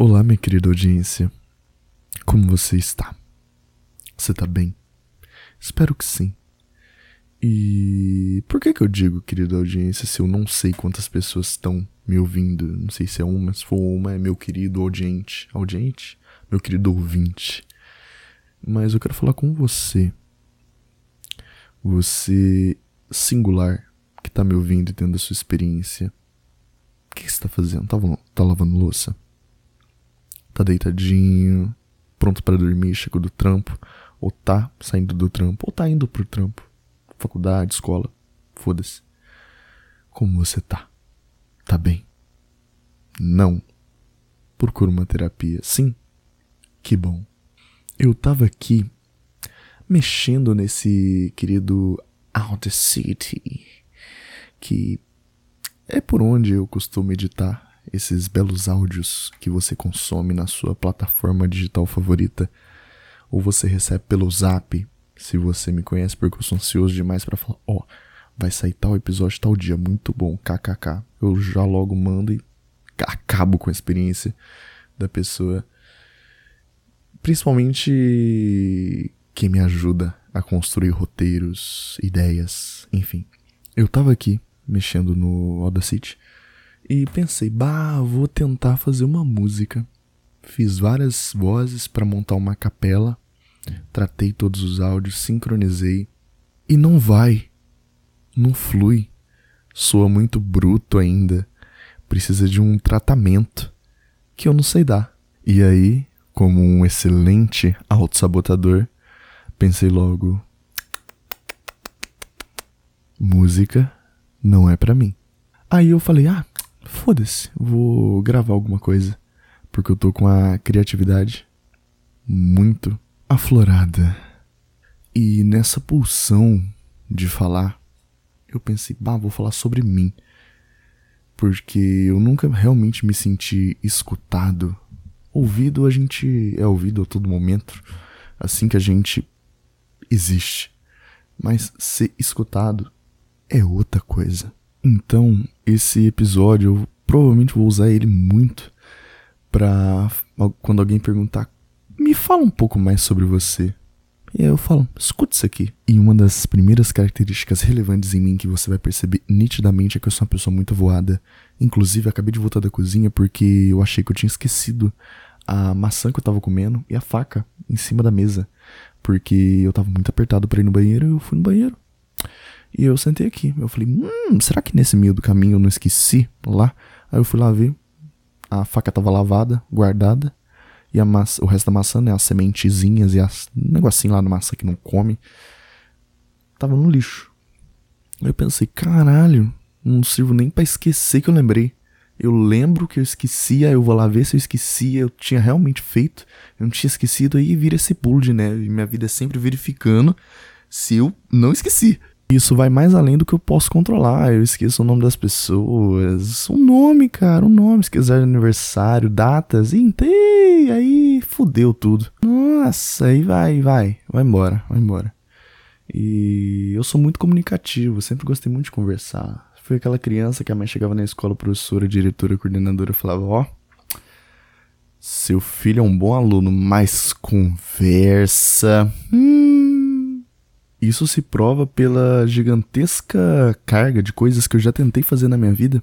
Olá, minha querida audiência. Como você está? Você tá bem? Espero que sim. E por que que eu digo, querida audiência, se eu não sei quantas pessoas estão me ouvindo? Não sei se é uma, se for uma, é meu querido audiente. Audiente? Meu querido ouvinte. Mas eu quero falar com você. Você singular que tá me ouvindo e tendo a sua experiência. O que, você tá fazendo? Tá, tá lavando louça? Tá deitadinho, pronto para dormir, chegou do trampo, ou tá saindo do trampo, ou tá indo pro trampo, faculdade, escola, foda-se. Como você tá? Tá bem? Não. Procura uma terapia. Sim. Que bom. Eu tava aqui mexendo nesse querido Audacity, que é por onde eu costumo editar esses belos áudios que você consome na sua plataforma digital favorita, ou você recebe pelo zap, se você me conhece, porque eu sou ansioso demais para falar, ó, oh, vai sair tal episódio tal dia, muito bom, kkk. Eu já logo mando e acabo com a experiência da pessoa. Principalmente quem me ajuda a construir roteiros, ideias, enfim. Eu tava aqui mexendo no Audacity e pensei, bah, vou tentar fazer uma música. Fiz várias vozes para montar uma capela, tratei todos os áudios, sincronizei e não vai, não flui, soa muito bruto ainda, precisa de um tratamento que eu não sei dar. E aí, como um excelente autossabotador, pensei logo: música não é para mim. Aí eu falei: ah, foda-se, vou gravar alguma coisa. Porque eu tô com a criatividade muito aflorada. E nessa pulsão de falar, eu pensei, bah, vou falar sobre mim. Porque eu nunca realmente me senti escutado. Ouvido a gente é ouvido a todo momento, assim que a gente existe. Mas ser escutado é outra coisa. Então, esse episódio eu provavelmente vou usar ele muito pra quando alguém perguntar, me fala um pouco mais sobre você. E aí eu falo, escuta isso aqui. E uma das primeiras características relevantes em mim que você vai perceber nitidamente é que eu sou uma pessoa muito voada. Inclusive, acabei de voltar da cozinha porque eu achei que eu tinha esquecido a maçã que eu tava comendo e a faca em cima da mesa. Porque eu tava muito apertado para ir no banheiro e eu fui no banheiro. E eu sentei aqui. Eu falei, hum, será que nesse meio do caminho eu não esqueci lá? Aí eu fui lá ver. A faca tava lavada, guardada. E a massa, o resto da maçã, né? As sementezinhas e as negocinho lá na maçã que não come. Tava no lixo. Aí eu pensei, caralho, não sirvo nem para esquecer que eu lembrei. Eu lembro que eu esqueci, aí eu vou lá ver se eu esqueci, eu tinha realmente feito, eu não tinha esquecido, aí vira esse pulo de neve. Minha vida é sempre verificando se eu não esqueci. Isso vai mais além do que eu posso controlar. Eu esqueço o nome das pessoas. O nome, cara, o nome. Esquecer aniversário, datas. Intei, aí fudeu tudo. Nossa, aí vai, vai. Vai embora, vai embora. E eu sou muito comunicativo, sempre gostei muito de conversar. Fui aquela criança que a mãe chegava na escola, professora, diretora, coordenadora, falava: Ó, oh, seu filho é um bom aluno, mas conversa. Hum isso se prova pela gigantesca carga de coisas que eu já tentei fazer na minha vida.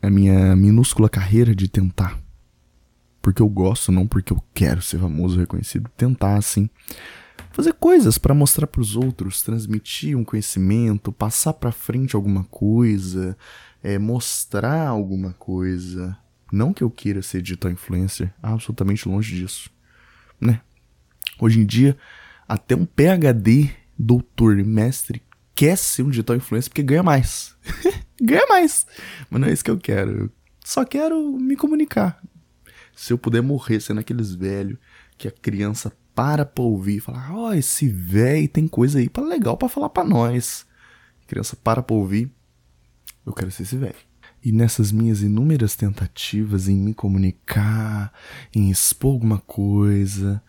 A minha minúscula carreira de tentar. Porque eu gosto, não porque eu quero ser famoso, reconhecido. Tentar, assim. Fazer coisas para mostrar para os outros, transmitir um conhecimento, passar para frente alguma coisa, é, mostrar alguma coisa. Não que eu queira ser digital influencer, absolutamente longe disso, né? Hoje em dia, até um PhD, doutor, mestre, quer ser um digital influencer porque ganha mais. ganha mais. Mas não é isso que eu quero. Eu só quero me comunicar. Se eu puder morrer sendo aqueles velhos que a criança para pra ouvir e fala: Ó, oh, esse velho tem coisa aí pra legal para falar para nós. A criança para pra ouvir. Eu quero ser esse velho. E nessas minhas inúmeras tentativas em me comunicar, em expor alguma coisa,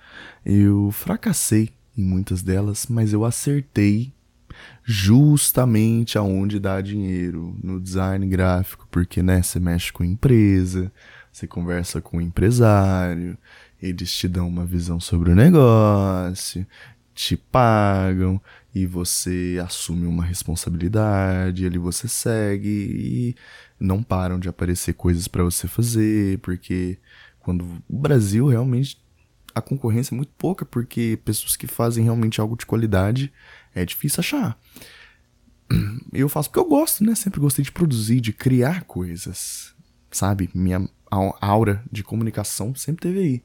eu fracassei em muitas delas, mas eu acertei justamente aonde dá dinheiro no design gráfico, porque né, você mexe com empresa, Você conversa com o empresário, eles te dão uma visão sobre o negócio, te pagam e você assume uma responsabilidade, ali você segue e não param de aparecer coisas para você fazer, porque quando o Brasil realmente a concorrência é muito pouca, porque pessoas que fazem realmente algo de qualidade é difícil achar. Eu faço porque eu gosto, né? Sempre gostei de produzir, de criar coisas, sabe? Minha aura de comunicação sempre teve aí.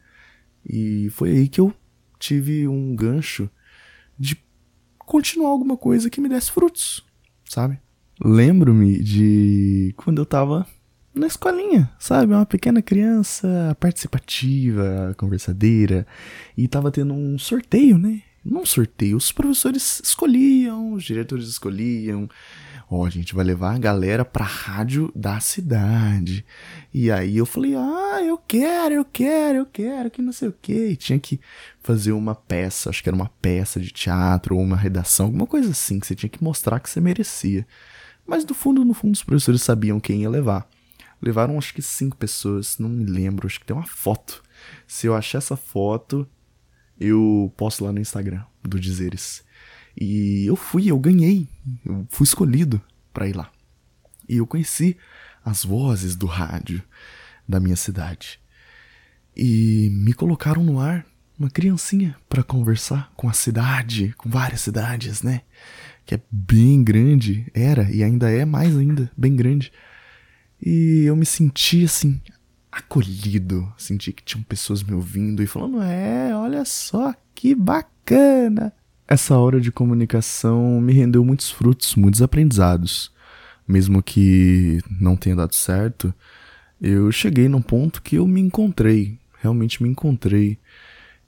E foi aí que eu tive um gancho de continuar alguma coisa que me desse frutos, sabe? Lembro-me de quando eu tava na escolinha, sabe? Uma pequena criança participativa, conversadeira, e tava tendo um sorteio, né? Não sorteio, os professores escolhiam, os diretores escolhiam, Ó, oh, a gente vai levar a galera pra rádio da cidade. E aí eu falei, ah, eu quero, eu quero, eu quero, que não sei o quê. E tinha que fazer uma peça, acho que era uma peça de teatro ou uma redação, alguma coisa assim, que você tinha que mostrar que você merecia. Mas do fundo, no fundo, os professores sabiam quem ia levar. Levaram acho que cinco pessoas, não me lembro, acho que tem uma foto. Se eu achar essa foto, eu posto lá no Instagram do Dizeres. E eu fui, eu ganhei, eu fui escolhido para ir lá. E eu conheci as vozes do rádio da minha cidade. E me colocaram no ar uma criancinha para conversar com a cidade, com várias cidades, né? Que é bem grande, era e ainda é mais ainda, bem grande. E eu me senti assim, acolhido, senti que tinham pessoas me ouvindo e falando: "É, olha só que bacana". Essa hora de comunicação me rendeu muitos frutos, muitos aprendizados. Mesmo que não tenha dado certo, eu cheguei num ponto que eu me encontrei, realmente me encontrei.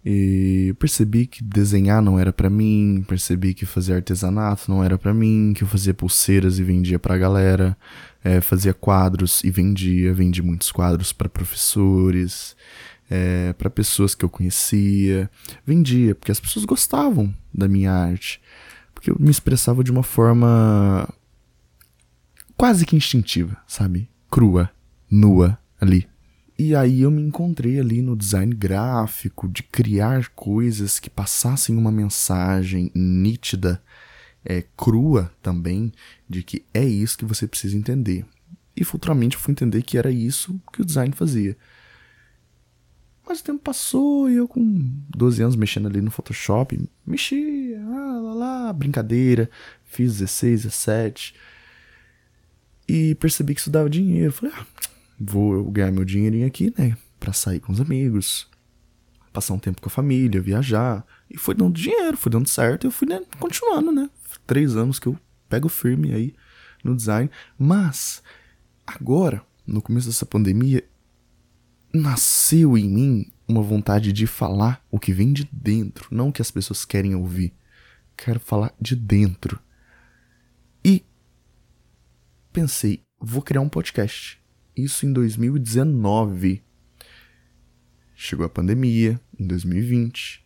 E percebi que desenhar não era para mim, percebi que fazer artesanato não era para mim, que eu fazia pulseiras e vendia pra galera, é, fazia quadros e vendia, vendi muitos quadros para professores, é, para pessoas que eu conhecia, vendia, porque as pessoas gostavam da minha arte, porque eu me expressava de uma forma quase que instintiva, sabe? Crua, nua ali. E aí eu me encontrei ali no design gráfico, de criar coisas que passassem uma mensagem nítida, é, crua também, de que é isso que você precisa entender. E futuramente eu fui entender que era isso que o design fazia. Mas o tempo passou e eu com 12 anos mexendo ali no Photoshop, mexi, ah, lá, lá, brincadeira, fiz 16, 17. E percebi que isso dava dinheiro. Falei, ah, vou ganhar meu dinheirinho aqui, né? Pra sair com os amigos, passar um tempo com a família, viajar. E foi dando dinheiro, foi dando certo. Eu fui né, continuando, né? Três anos que eu pego firme aí no design. Mas, agora, no começo dessa pandemia, nasceu em mim uma vontade de falar o que vem de dentro, não o que as pessoas querem ouvir. Quero falar de dentro. E pensei, vou criar um podcast. Isso em 2019. Chegou a pandemia, em 2020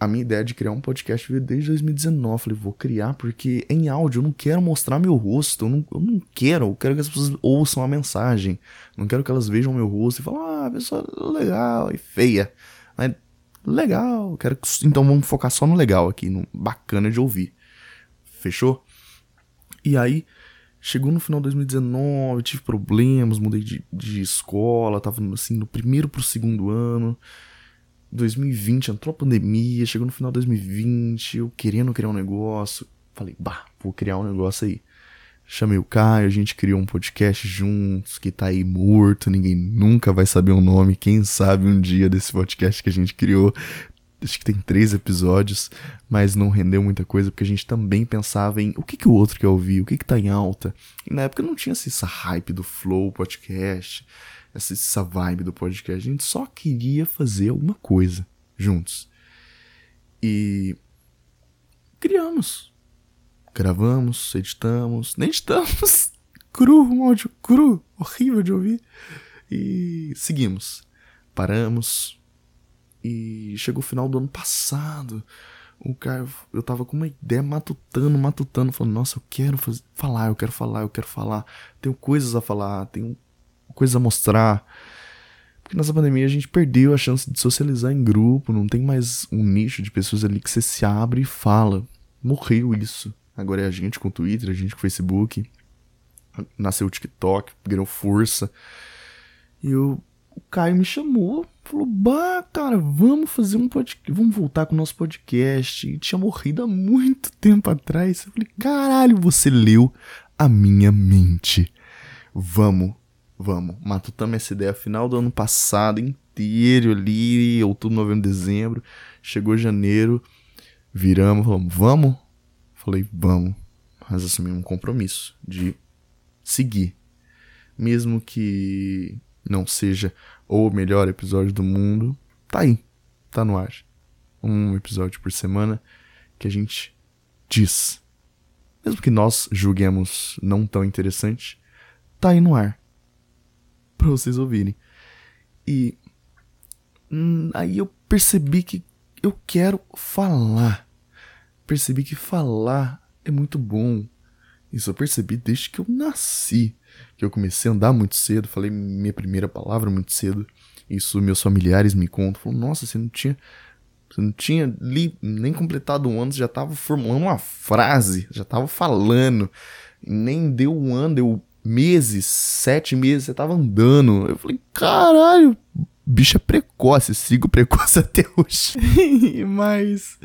a minha ideia de criar um podcast veio desde 2019. Falei, vou criar porque em áudio eu não quero mostrar meu rosto. Eu não, eu não quero. Eu quero que as pessoas ouçam a mensagem. Não quero que elas vejam meu rosto e falem, ah, a pessoa é legal e feia. Mas legal. Quero que... Então vamos focar só no legal aqui, no bacana de ouvir. Fechou? E aí, chegou no final de 2019, tive problemas, mudei de, de escola, tava assim no primeiro pro segundo ano. 2020, entrou a pandemia, chegou no final de 2020, eu querendo criar um negócio. Falei, bah, vou criar um negócio aí. Chamei o Caio, a gente criou um podcast juntos, que tá aí morto, ninguém nunca vai saber o nome. Quem sabe um dia desse podcast que a gente criou. Acho que tem três episódios, mas não rendeu muita coisa, porque a gente também pensava em o que, que o outro quer ouvir, o que, que tá em alta. E na época não tinha assim, essa hype do Flow Podcast essa, essa vibe do podcast. A gente só queria fazer alguma coisa juntos. E criamos. Gravamos, editamos, nem editamos. cru, um áudio cru, horrível de ouvir. E seguimos. Paramos. E chegou o final do ano passado. O cara, eu tava com uma ideia matutando, matutando, falando, nossa, eu quero fazer, falar, eu quero falar, eu quero falar. Tenho coisas a falar, tenho coisa a mostrar. Porque nessa pandemia a gente perdeu a chance de socializar em grupo, não tem mais um nicho de pessoas ali que você se abre e fala. Morreu isso. Agora é a gente com o Twitter, a gente com o Facebook. Nasceu o TikTok, ganhou força. E eu, o Caio me chamou, falou: Bah, cara, vamos fazer um podcast, vamos voltar com o nosso podcast. E tinha morrido há muito tempo atrás. Eu falei: Caralho, você leu a minha mente. Vamos, vamos. Matutamos essa ideia final do ano passado inteiro ali, outubro, novembro, dezembro. Chegou janeiro, viramos, falamos: Vamos Falei, vamos. Mas assumi um compromisso de seguir. Mesmo que não seja o melhor episódio do mundo, tá aí. Tá no ar. Um episódio por semana que a gente diz. Mesmo que nós julguemos não tão interessante, tá aí no ar. Pra vocês ouvirem. E hum, aí eu percebi que eu quero falar percebi que falar é muito bom. Isso eu percebi desde que eu nasci. Que eu comecei a andar muito cedo, falei minha primeira palavra muito cedo. Isso meus familiares me contam. Falam, nossa, você não tinha. Você não tinha li, nem completado um ano, você já estava formulando uma frase, já estava falando. Nem deu um ano, deu meses, sete meses, você estava andando. Eu falei, caralho, bicho é precoce, sigo precoce até hoje. Mas,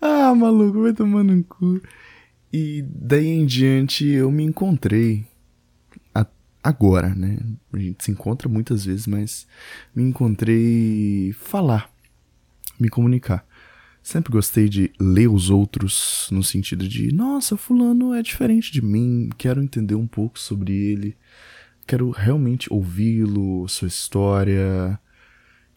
ah, maluco, vai tomando um cu. E daí em diante eu me encontrei. Agora, né? A gente se encontra muitas vezes, mas me encontrei falar, me comunicar. Sempre gostei de ler os outros no sentido de, nossa, fulano é diferente de mim, quero entender um pouco sobre ele, quero realmente ouvi-lo, sua história,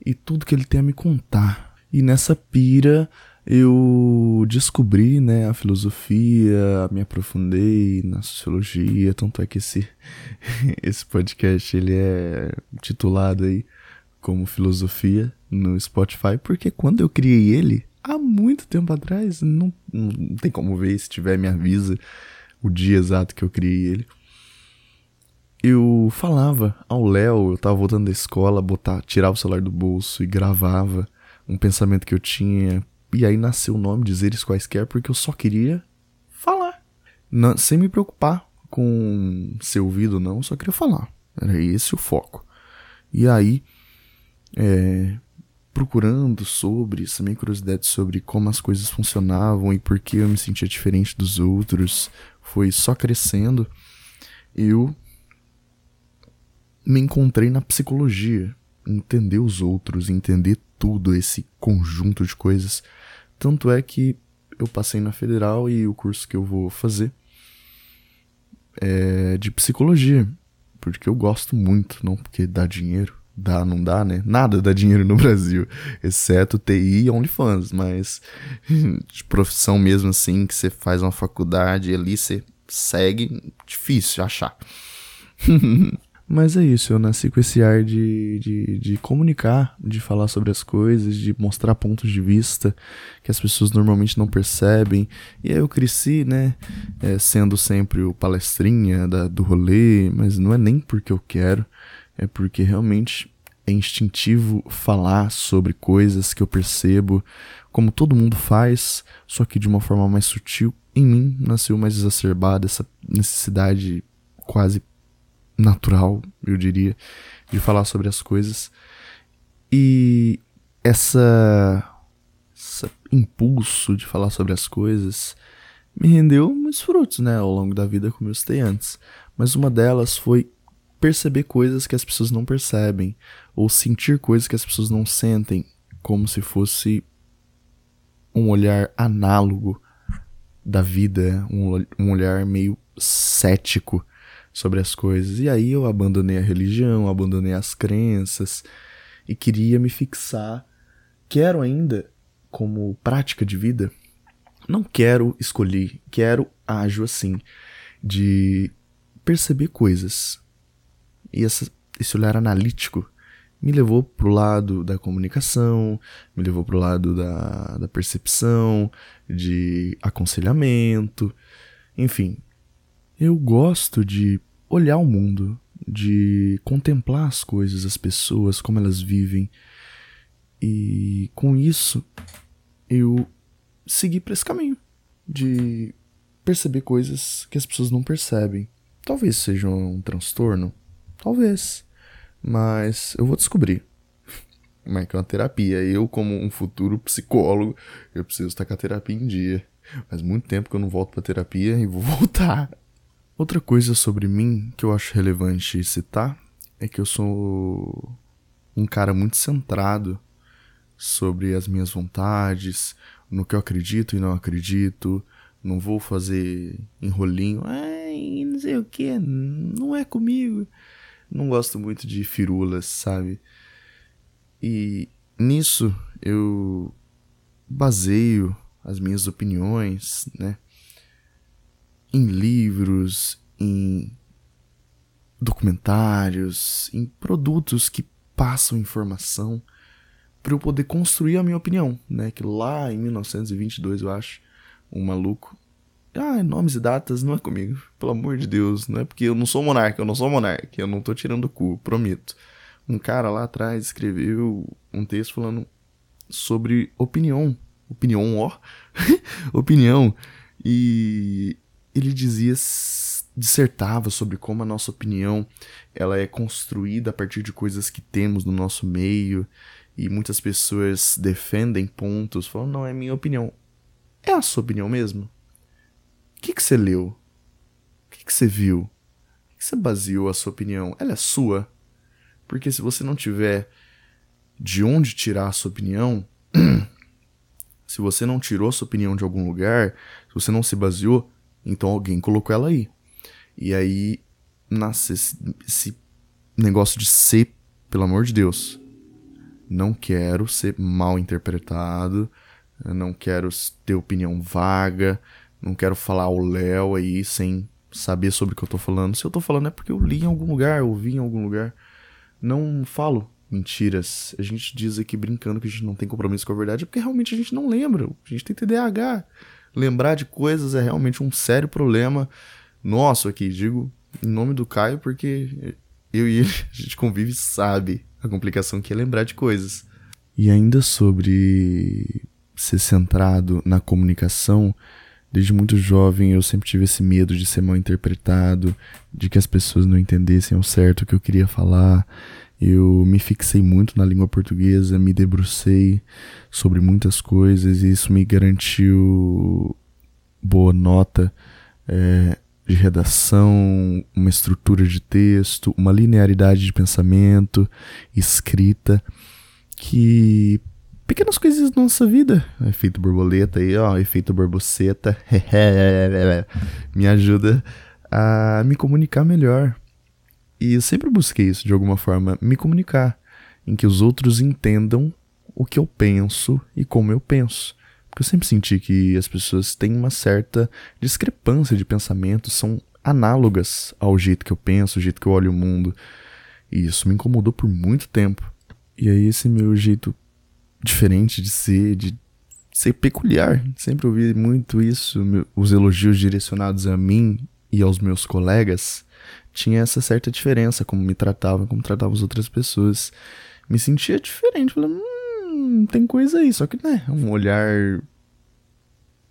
e tudo que ele tem a me contar. E nessa pira eu descobri, né, a filosofia, me aprofundei na sociologia, tanto é que esse esse podcast ele é titulado aí como filosofia no Spotify, porque quando eu criei ele, há muito tempo atrás, não, não tem como ver, se tiver me avisa o dia exato que eu criei ele eu falava ao Léo, eu tava voltando da escola, botar, tirava o celular do bolso e gravava um pensamento que eu tinha. E aí nasceu o nome Dizeres Quaisquer, porque eu só queria falar. Não, sem me preocupar com ser ouvido ou não, só queria falar. Era esse o foco. E aí, é, procurando sobre, essa minha curiosidade sobre como as coisas funcionavam e por que eu me sentia diferente dos outros, foi só crescendo. Eu me encontrei na psicologia, entender os outros, entender tudo esse conjunto de coisas. Tanto é que eu passei na federal e o curso que eu vou fazer é de psicologia, porque eu gosto muito, não porque dá dinheiro, dá, não dá, né? Nada dá dinheiro no Brasil, exceto TI e OnlyFans, mas de profissão mesmo assim, que você faz uma faculdade e ali você segue, difícil achar. Mas é isso, eu nasci com esse ar de, de, de comunicar, de falar sobre as coisas, de mostrar pontos de vista que as pessoas normalmente não percebem. E aí eu cresci, né, é, sendo sempre o palestrinha da, do rolê, mas não é nem porque eu quero, é porque realmente é instintivo falar sobre coisas que eu percebo, como todo mundo faz, só que de uma forma mais sutil. Em mim nasceu mais exacerbada essa necessidade quase natural, eu diria, de falar sobre as coisas. E essa, esse impulso de falar sobre as coisas me rendeu muitos frutos, né, ao longo da vida, como eu citei antes. Mas uma delas foi perceber coisas que as pessoas não percebem, ou sentir coisas que as pessoas não sentem, como se fosse um olhar análogo da vida, um, olhar meio cético sobre as coisas. E aí eu abandonei a religião, abandonei as crenças e queria me fixar. Quero ainda, como prática de vida, não quero escolher, quero ajo assim, de perceber coisas. E essa, esse olhar analítico me levou pro lado da comunicação, me levou pro lado da, da percepção, de aconselhamento, enfim, eu gosto de olhar o mundo de contemplar as coisas, as pessoas, como elas vivem. E com isso, eu segui para esse caminho de perceber coisas que as pessoas não percebem. Talvez seja um transtorno, talvez, mas eu vou descobrir. Mas é uma terapia. Eu, como um futuro psicólogo, eu preciso estar com a terapia em dia. Faz muito tempo que eu não volto pra terapia e vou voltar. Outra coisa sobre mim que eu acho relevante citar é que eu sou um cara muito centrado sobre as minhas vontades, no que eu acredito e não acredito. Não vou fazer enrolinho, ai, não sei o que, não é comigo. Não gosto muito de firulas, sabe? E nisso eu baseio as minhas opiniões, né? Em livros, em documentários, em produtos que passam informação para eu poder construir a minha opinião, né? Que lá em 1922, eu acho, um maluco. Ah, nomes e datas não é comigo, pelo amor de Deus, não é porque eu não sou monarca, eu não sou monarca, eu não tô tirando o cu, prometo. Um cara lá atrás escreveu um texto falando sobre opinião opinião, ó, opinião, e ele dizia, dissertava sobre como a nossa opinião ela é construída a partir de coisas que temos no nosso meio, e muitas pessoas defendem pontos, falam, não, é minha opinião. É a sua opinião mesmo? Que, que você leu? O que, que você viu? O que você baseou a sua opinião? Ela é sua? Porque se você não tiver de onde tirar a sua opinião, Se você não tirou sua opinião de algum lugar, se você não se baseou, então alguém colocou ela aí. E aí nasce esse, esse negócio de ser, pelo amor de Deus. Não quero ser mal interpretado, não quero ter opinião vaga, não quero falar o Léo aí sem saber sobre o que eu tô falando. Se eu tô falando é porque eu li em algum lugar, ouvi em algum lugar. Não falo mentiras. A gente diz aqui brincando que a gente não tem compromisso com a verdade porque realmente a gente não lembra. A gente tem TDAH. Lembrar de coisas é realmente um sério problema nosso aqui. Digo em nome do Caio porque eu e ele, a gente convive e sabe a complicação que é lembrar de coisas. E ainda sobre ser centrado na comunicação, desde muito jovem eu sempre tive esse medo de ser mal interpretado, de que as pessoas não entendessem ao certo o que eu queria falar. Eu me fixei muito na língua portuguesa, me debrucei sobre muitas coisas e isso me garantiu boa nota é, de redação, uma estrutura de texto, uma linearidade de pensamento, escrita, que pequenas coisas da nossa vida, efeito borboleta aí, ó, efeito borboceta, me ajuda a me comunicar melhor e eu sempre busquei isso de alguma forma, me comunicar, em que os outros entendam o que eu penso e como eu penso. Porque eu sempre senti que as pessoas têm uma certa discrepância de pensamento, são análogas ao jeito que eu penso, ao jeito que eu olho o mundo. E isso me incomodou por muito tempo. E aí esse meu jeito diferente de ser, de ser peculiar, sempre ouvi muito isso, os elogios direcionados a mim e aos meus colegas, tinha essa certa diferença, como me tratava, como tratava as outras pessoas. Me sentia diferente, falei, hum, tem coisa aí, só que, né, um olhar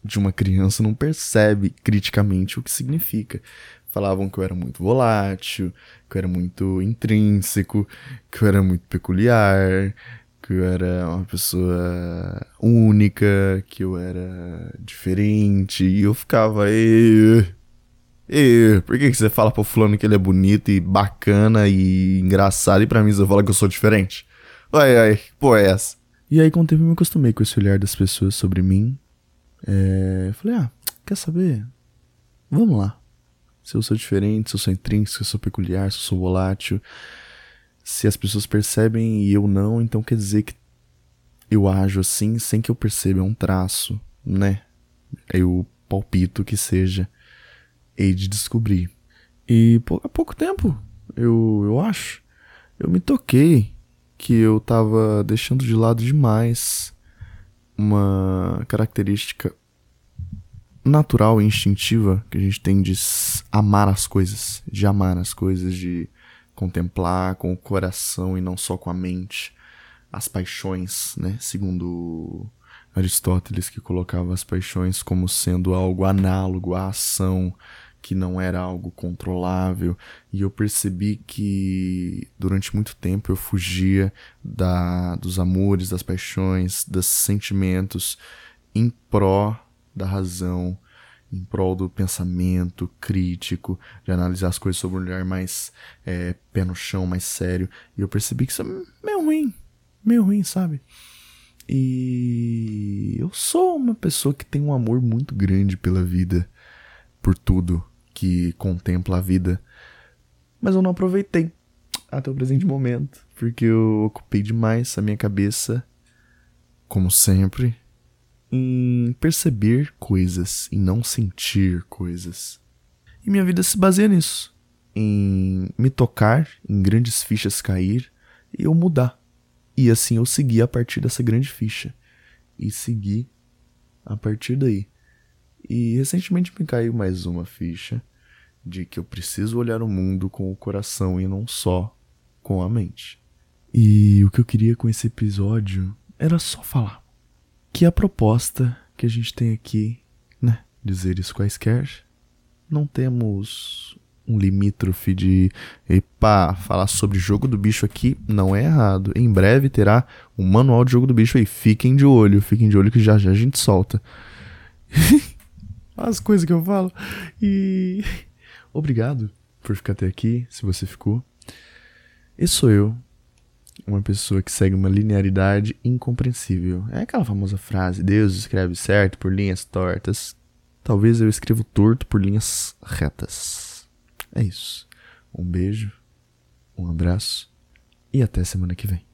de uma criança não percebe criticamente o que significa. Falavam que eu era muito volátil, que eu era muito intrínseco, que eu era muito peculiar, que eu era uma pessoa única, que eu era diferente, e eu ficava, aí e por que, que você fala pro fulano que ele é bonito e bacana e engraçado e pra mim você fala que eu sou diferente? Ai, ai, pô, é essa? E aí com o tempo eu me acostumei com esse olhar das pessoas sobre mim. É, falei, ah, quer saber? Vamos lá. Se eu sou diferente, se eu sou intrínseco, se eu sou peculiar, se eu sou volátil. Se as pessoas percebem e eu não, então quer dizer que eu ajo assim sem que eu perceba, é um traço, né? Eu palpito que seja hei de descobrir. E há pouco tempo, eu, eu acho, eu me toquei que eu tava deixando de lado demais uma característica natural e instintiva que a gente tem de amar as coisas, de amar as coisas, de contemplar com o coração e não só com a mente as paixões, né? Segundo Aristóteles, que colocava as paixões como sendo algo análogo à ação, que não era algo controlável, e eu percebi que durante muito tempo eu fugia da, dos amores, das paixões, dos sentimentos em pró da razão, em prol do pensamento crítico, de analisar as coisas sob um olhar mais é, pé no chão, mais sério. E eu percebi que isso é meio ruim, meio ruim, sabe? E eu sou uma pessoa que tem um amor muito grande pela vida, por tudo que contempla a vida, mas eu não aproveitei até o presente momento, porque eu ocupei demais a minha cabeça, como sempre, em perceber coisas, em não sentir coisas. E minha vida se baseia nisso, em me tocar, em grandes fichas cair e eu mudar. E assim eu segui a partir dessa grande ficha. E segui a partir daí. E recentemente me caiu mais uma ficha de que eu preciso olhar o mundo com o coração e não só com a mente. E o que eu queria com esse episódio era só falar que a proposta que a gente tem aqui, né, dizeres quaisquer, não temos um limítrofe de epa, falar sobre jogo do bicho aqui não é errado. Em breve terá um manual de jogo do bicho aí. Fiquem de olho, fiquem de olho que já já a gente solta. As coisas que eu falo. E obrigado por ficar até aqui, se você ficou. Esse sou eu, uma pessoa que segue uma linearidade incompreensível. É aquela famosa frase: Deus escreve certo por linhas tortas. Talvez eu escrevo torto por linhas retas. É isso. Um beijo, um abraço e até semana que vem.